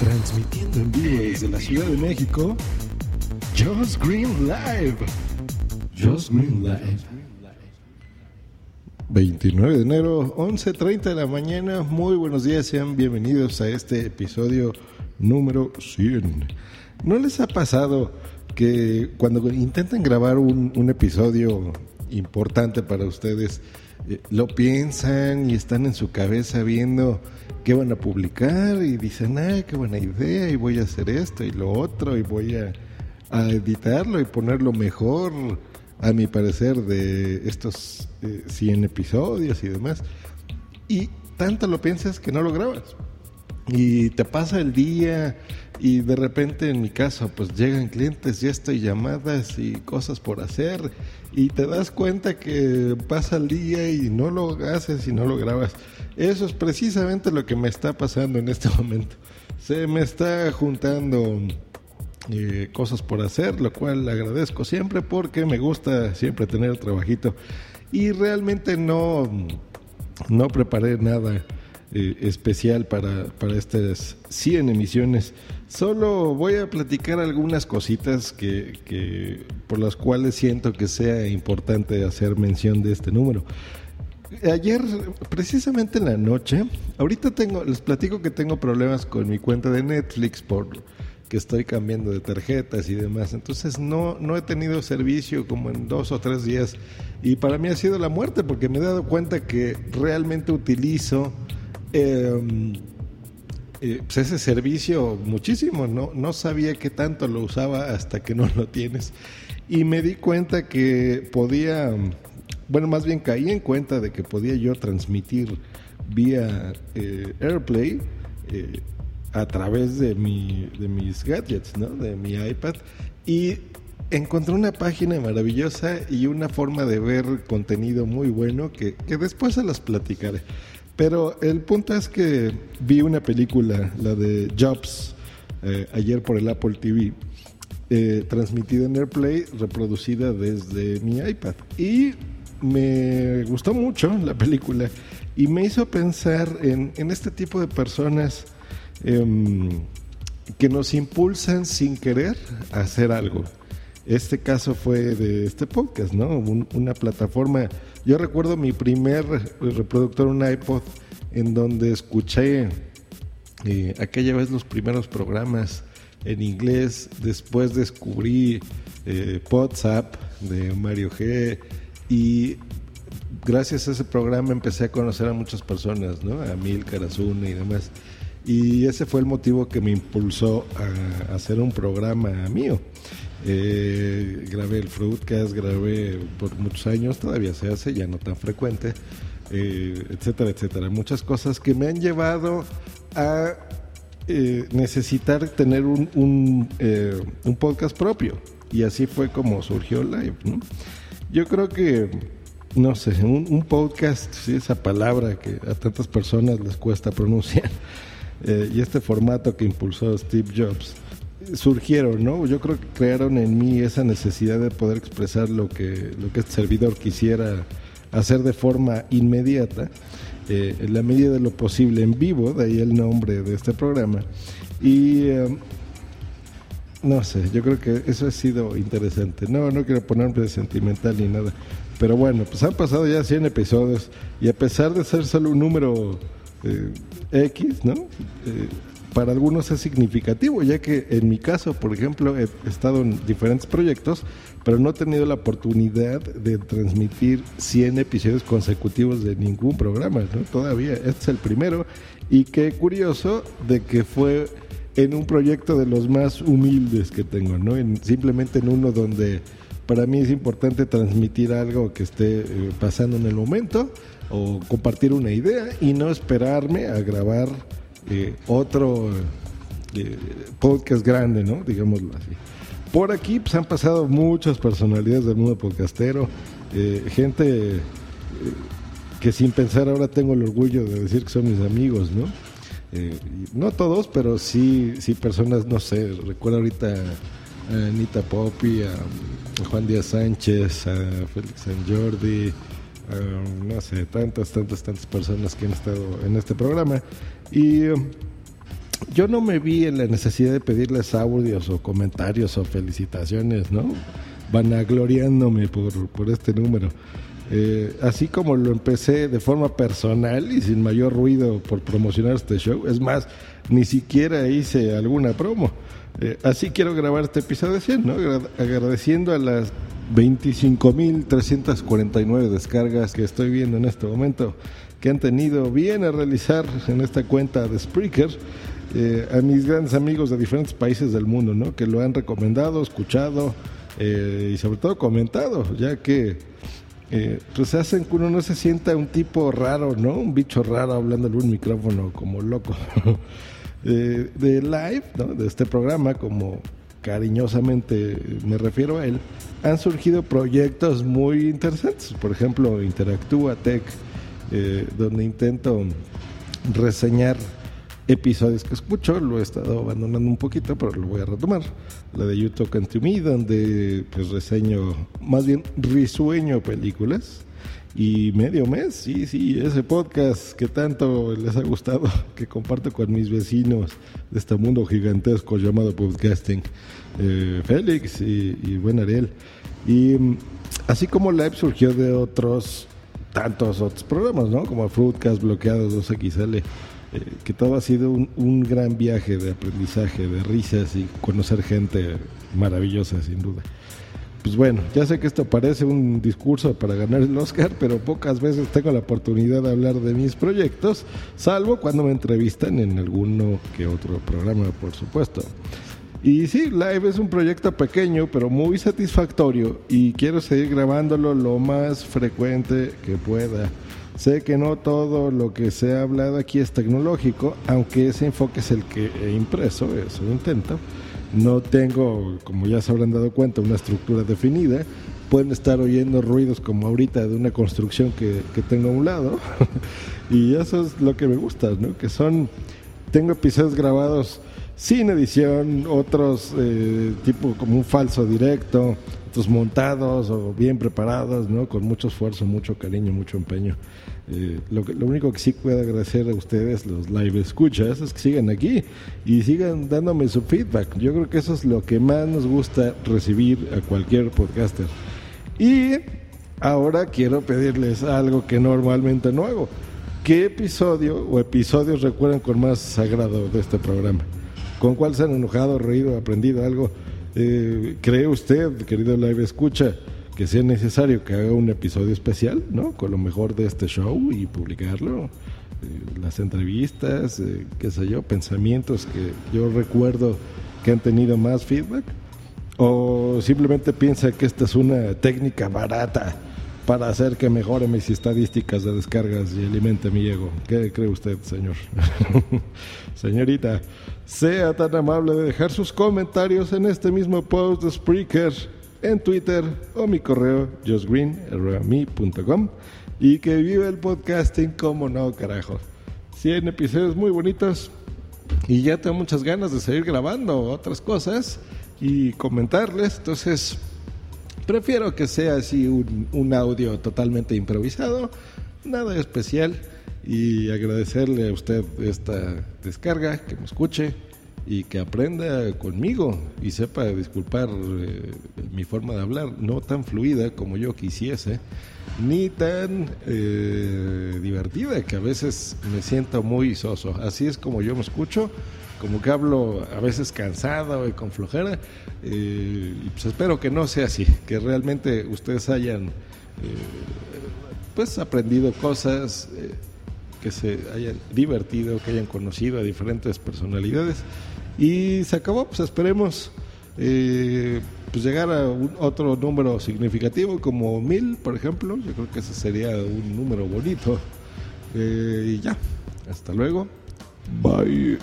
transmitiendo en vivo desde la Ciudad de México, Just Green Live. Just Green Live. 29 de enero, 11.30 de la mañana. Muy buenos días, sean bienvenidos a este episodio número 100. ¿No les ha pasado que cuando intentan grabar un, un episodio importante para ustedes, lo piensan y están en su cabeza viendo qué van a publicar y dicen, ah, qué buena idea y voy a hacer esto y lo otro y voy a, a editarlo y ponerlo mejor, a mi parecer, de estos 100 episodios y demás. Y tanto lo piensas que no lo grabas. Y te pasa el día y de repente en mi caso pues llegan clientes y estoy llamadas y cosas por hacer y te das cuenta que pasa el día y no lo haces y no lo grabas. Eso es precisamente lo que me está pasando en este momento. Se me está juntando eh, cosas por hacer, lo cual agradezco siempre porque me gusta siempre tener el trabajito. Y realmente no, no preparé nada eh, especial para, para estas 100 emisiones. Solo voy a platicar algunas cositas que, que, por las cuales siento que sea importante hacer mención de este número. Ayer, precisamente en la noche, ahorita tengo, les platico que tengo problemas con mi cuenta de Netflix por que estoy cambiando de tarjetas y demás. Entonces no, no he tenido servicio como en dos o tres días y para mí ha sido la muerte porque me he dado cuenta que realmente utilizo eh, eh, pues ese servicio muchísimo, ¿no? no sabía que tanto lo usaba hasta que no lo tienes. Y me di cuenta que podía, bueno, más bien caí en cuenta de que podía yo transmitir vía eh, AirPlay eh, a través de, mi, de mis gadgets, ¿no? de mi iPad. Y encontré una página maravillosa y una forma de ver contenido muy bueno que, que después se las platicaré. Pero el punto es que vi una película, la de Jobs, eh, ayer por el Apple TV, eh, transmitida en AirPlay, reproducida desde mi iPad. Y me gustó mucho la película y me hizo pensar en, en este tipo de personas eh, que nos impulsan sin querer a hacer algo. Este caso fue de este podcast, ¿no? Un, una plataforma. Yo recuerdo mi primer reproductor, un iPod, en donde escuché eh, aquella vez los primeros programas en inglés. Después descubrí eh, WhatsApp de Mario G. Y gracias a ese programa empecé a conocer a muchas personas, ¿no? A Mil, Carazuna y demás. Y ese fue el motivo que me impulsó a hacer un programa mío. Eh, grabé el Fruitcast, grabé por muchos años, todavía se hace, ya no tan frecuente, eh, etcétera, etcétera. Muchas cosas que me han llevado a eh, necesitar tener un, eh, podcast propio. Y así fue como surgió Live. ¿no? Yo creo que, no sé, un, un podcast, sí, esa palabra que a tantas personas les cuesta pronunciar, y este formato que impulsó Steve Jobs surgieron, ¿no? Yo creo que crearon en mí esa necesidad de poder expresar lo que, lo que este servidor quisiera hacer de forma inmediata, eh, en la medida de lo posible en vivo, de ahí el nombre de este programa. Y eh, no sé, yo creo que eso ha sido interesante. No, no quiero ponerme sentimental ni nada. Pero bueno, pues han pasado ya 100 episodios y a pesar de ser solo un número eh, X, ¿no? Para algunos es significativo, ya que en mi caso, por ejemplo, he estado en diferentes proyectos, pero no he tenido la oportunidad de transmitir 100 episodios consecutivos de ningún programa, ¿no? Todavía, este es el primero, y qué curioso de que fue en un proyecto de los más humildes que tengo, ¿no? En, simplemente en uno donde para mí es importante transmitir algo que esté eh, pasando en el momento o compartir una idea y no esperarme a grabar eh, otro eh, podcast grande, ¿no? Digámoslo así. Por aquí pues, han pasado muchas personalidades del mundo podcastero, eh, gente eh, que sin pensar ahora tengo el orgullo de decir que son mis amigos, ¿no? No todos, pero sí, sí personas, no sé, recuerdo ahorita a Anita Popi, a, a Juan Díaz Sánchez, a Félix San Jordi, no sé, tantas, tantas, tantas personas que han estado en este programa. Y yo no me vi en la necesidad de pedirles audios o comentarios o felicitaciones, ¿no? Vanagloriándome por, por este número. Eh, así como lo empecé de forma personal y sin mayor ruido por promocionar este show, es más, ni siquiera hice alguna promo. Eh, así quiero grabar este episodio 100, ¿no? Agradeciendo a las 25.349 descargas que estoy viendo en este momento que han tenido bien a realizar en esta cuenta de Spreaker. Eh, a mis grandes amigos de diferentes países del mundo, ¿no? Que lo han recomendado, escuchado y sobre todo comentado, ya que eh, pues hacen que uno no se sienta un tipo raro, ¿no? Un bicho raro hablándole un micrófono como loco. de, de, live, ¿no? De este programa, como cariñosamente me refiero a él, han surgido proyectos muy interesantes. Por ejemplo, Interactúa Tech, eh, donde intento reseñar episodios que escucho, lo he estado abandonando un poquito, pero lo voy a retomar. La de YouTube and to Me, donde pues reseño, más bien risueño películas. Y medio mes, sí, sí, ese podcast que tanto les ha gustado, que comparto con mis vecinos de este mundo gigantesco llamado podcasting, eh, Félix y, y buen Ariel. Y mm, así como Live surgió de otros tantos otros programas, ¿no? Como Fruitcast, Bloqueados 2XL eh, que todo ha sido un, gran viaje de aprendizaje, de risas y conocer gente maravillosa, sin duda. Pues bueno, ya sé que esto parece un discurso para ganar el Oscar, pero pocas veces tengo la oportunidad de hablar de mis proyectos, salvo cuando me entrevistan en alguno que otro programa, por supuesto. Y sí, Live es un proyecto pequeño, pero muy satisfactorio y quiero seguir grabándolo lo más frecuente que pueda. Sé que no todo lo que se ha hablado aquí es tecnológico, aunque ese enfoque es el que he impreso, eso intento. No tengo, como ya se habrán dado cuenta, una estructura definida. Pueden estar oyendo ruidos como ahorita de una construcción que, que tengo a un lado. y eso es lo que me gusta, ¿no? Que son, tengo episodios grabados sin edición, otros eh, tipo como un falso directo, otros montados o bien preparados, ¿no? Con mucho esfuerzo, mucho cariño, mucho empeño. Eh, lo, lo, único que sí puedo agradecer a ustedes, los live escuchas, es que sigan aquí y sigan dándome su feedback. Yo creo que eso es lo que más nos gusta recibir a cualquier podcaster. Y ahora quiero pedirles algo que normalmente no hago. ¿Qué episodio o episodios recuerdan con más sagrado de este programa? ¿Con cuál se han enojado, reído, aprendido algo? Eh, ¿Cree usted, querido live escucha? que sea necesario que haga un episodio especial, ¿no? Con lo mejor de este show y publicarlo. Eh, las entrevistas, eh, qué sé yo, pensamientos que yo recuerdo que han tenido más feedback. O simplemente piensa que esta es una técnica barata para hacer que mejore mis estadísticas de descargas y alimente mi ego. ¿Qué cree usted, señor? Señorita, sea tan amable de dejar sus comentarios en este mismo post de Spreaker en Twitter o mi correo josgreen.com y que viva el podcasting como no, carajo. 100 episodios muy bonitos y ya tengo muchas ganas de seguir grabando otras cosas y comentarles, entonces prefiero que sea así un, un audio totalmente improvisado, nada especial y agradecerle a usted esta descarga, que me escuche y que aprenda conmigo y sepa disculpar eh, mi forma de hablar, no tan fluida como yo quisiese, ni tan eh, divertida que a veces me siento muy soso. Así es como yo me escucho, como que hablo a veces cansado y con flojera. Eh, pues espero que no sea así, que realmente ustedes hayan pues aprendido cosas que se hayan divertido, que hayan conocido a diferentes personalidades y se acabó, pues esperemos eh, pues llegar a otro número significativo como mil, por ejemplo. Yo creo que ese sería un número bonito. Eh, y ya, hasta luego. Bye.